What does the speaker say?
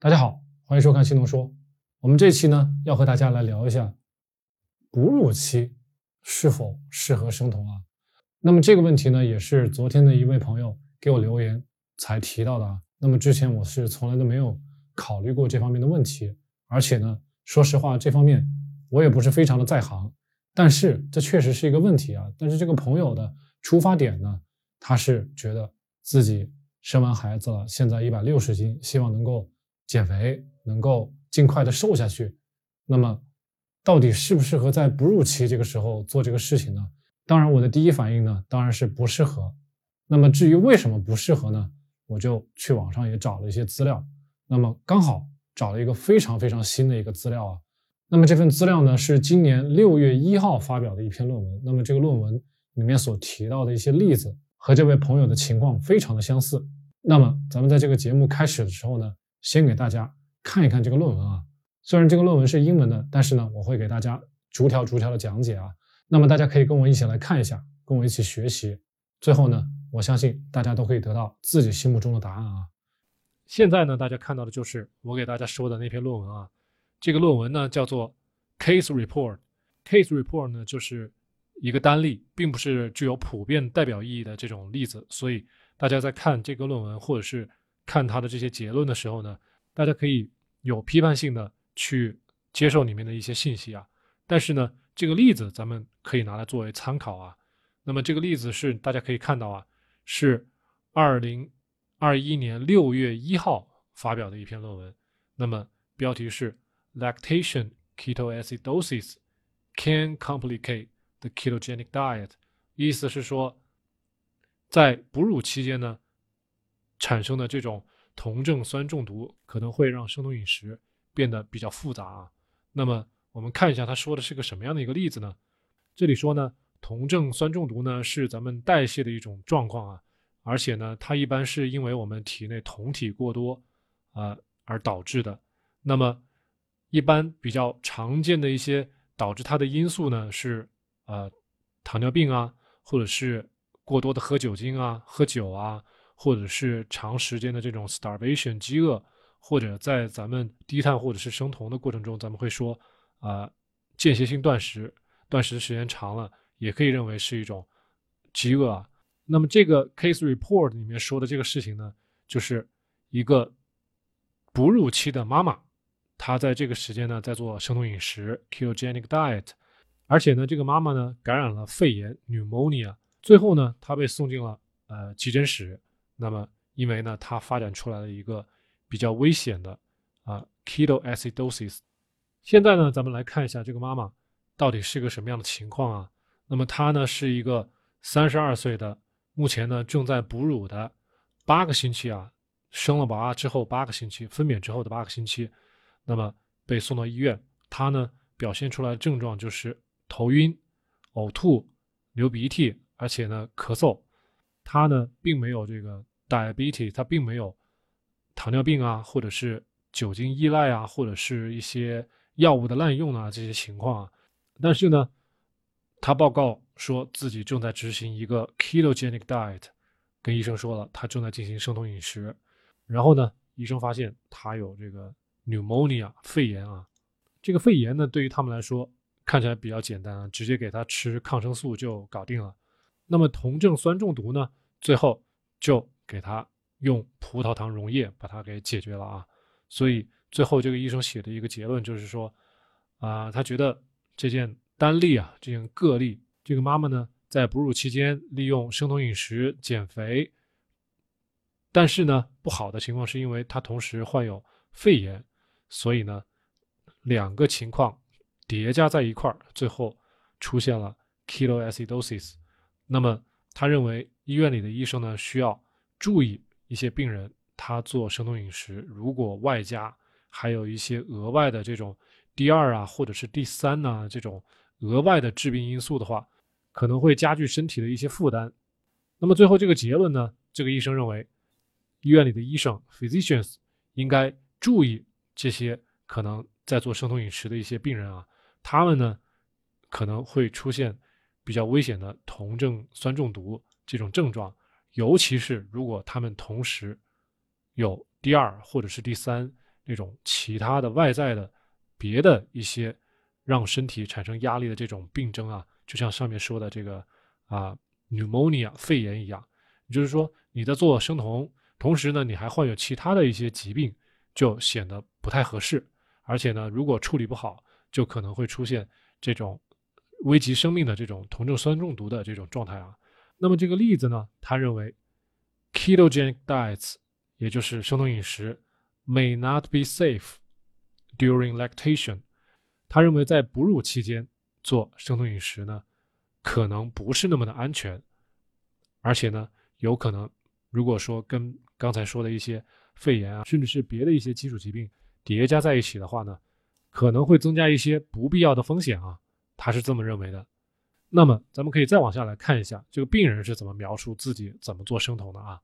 大家好，欢迎收看新农说。我们这期呢要和大家来聊一下哺乳期是否适合生酮啊？那么这个问题呢，也是昨天的一位朋友给我留言才提到的啊。那么之前我是从来都没有考虑过这方面的问题，而且呢，说实话，这方面我也不是非常的在行。但是这确实是一个问题啊。但是这个朋友的出发点呢，他是觉得自己生完孩子了，现在一百六十斤，希望能够。减肥能够尽快的瘦下去，那么到底适不适合在哺乳期这个时候做这个事情呢？当然，我的第一反应呢，当然是不适合。那么至于为什么不适合呢？我就去网上也找了一些资料，那么刚好找了一个非常非常新的一个资料啊。那么这份资料呢，是今年六月一号发表的一篇论文。那么这个论文里面所提到的一些例子和这位朋友的情况非常的相似。那么咱们在这个节目开始的时候呢。先给大家看一看这个论文啊，虽然这个论文是英文的，但是呢，我会给大家逐条逐条的讲解啊。那么大家可以跟我一起来看一下，跟我一起学习。最后呢，我相信大家都可以得到自己心目中的答案啊。现在呢，大家看到的就是我给大家说的那篇论文啊。这个论文呢叫做 case report。case report 呢就是一个单例，并不是具有普遍代表意义的这种例子，所以大家在看这个论文或者是。看他的这些结论的时候呢，大家可以有批判性的去接受里面的一些信息啊。但是呢，这个例子咱们可以拿来作为参考啊。那么这个例子是大家可以看到啊，是二零二一年六月一号发表的一篇论文。那么标题是 “Lactation ketoacidosis can complicate the ketogenic diet”，意思是说，在哺乳期间呢。产生的这种酮症酸中毒可能会让生酮饮食变得比较复杂啊。那么我们看一下他说的是个什么样的一个例子呢？这里说呢，酮症酸中毒呢是咱们代谢的一种状况啊，而且呢，它一般是因为我们体内酮体过多啊而导致的。那么一般比较常见的一些导致它的因素呢是呃糖尿病啊，或者是过多的喝酒精啊，喝酒啊。或者是长时间的这种 starvation 饥饿，或者在咱们低碳或者是生酮的过程中，咱们会说啊间歇性断食，断食的时间长了，也可以认为是一种饥饿啊。那么这个 case report 里面说的这个事情呢，就是一个哺乳期的妈妈，她在这个时间呢在做生酮饮食 ketogenic diet，而且呢这个妈妈呢感染了肺炎 pneumonia，最后呢她被送进了呃急诊室。那么，因为呢，它发展出来了一个比较危险的啊，ketoacidosis。现在呢，咱们来看一下这个妈妈到底是个什么样的情况啊？那么她呢是一个三十二岁的，目前呢正在哺乳的八个星期啊，生了娃之后八个星期，分娩之后的八个星期，那么被送到医院，她呢表现出来的症状就是头晕、呕吐、流鼻涕，而且呢咳嗽。他呢并没有这个。diabetes，他并没有糖尿病啊，或者是酒精依赖啊，或者是一些药物的滥用啊这些情况啊。但是呢，他报告说自己正在执行一个 ketogenic diet，跟医生说了他正在进行生酮饮食。然后呢，医生发现他有这个 pneumonia 肺炎啊。这个肺炎呢，对于他们来说看起来比较简单啊，直接给他吃抗生素就搞定了。那么酮症酸中毒呢，最后就。给他用葡萄糖溶液把它给解决了啊，所以最后这个医生写的一个结论就是说，啊，他觉得这件单例啊，这件个例，这个妈妈呢在哺乳期间利用生酮饮食减肥，但是呢不好的情况是因为她同时患有肺炎，所以呢两个情况叠加在一块儿，最后出现了 ketoacidosis。那么他认为医院里的医生呢需要。注意一些病人，他做生酮饮食，如果外加还有一些额外的这种第二啊，或者是第三呢这种额外的致病因素的话，可能会加剧身体的一些负担。那么最后这个结论呢，这个医生认为，医院里的医生 physicians 应该注意这些可能在做生酮饮食的一些病人啊，他们呢可能会出现比较危险的酮症酸中毒这种症状。尤其是如果他们同时有第二或者是第三那种其他的外在的别的一些让身体产生压力的这种病症啊，就像上面说的这个啊 pneumonia 肺炎一样，也就是说你在做生酮，同时呢你还患有其他的一些疾病，就显得不太合适，而且呢如果处理不好，就可能会出现这种危及生命的这种酮症酸中毒的这种状态啊。那么这个例子呢，他认为 ketogenic diets，也就是生酮饮食，may not be safe during lactation。他认为在哺乳期间做生酮饮食呢，可能不是那么的安全，而且呢，有可能如果说跟刚才说的一些肺炎啊，甚至是别的一些基础疾病叠加在一起的话呢，可能会增加一些不必要的风险啊。他是这么认为的。那么，咱们可以再往下来看一下，这个病人是怎么描述自己怎么做生酮的啊？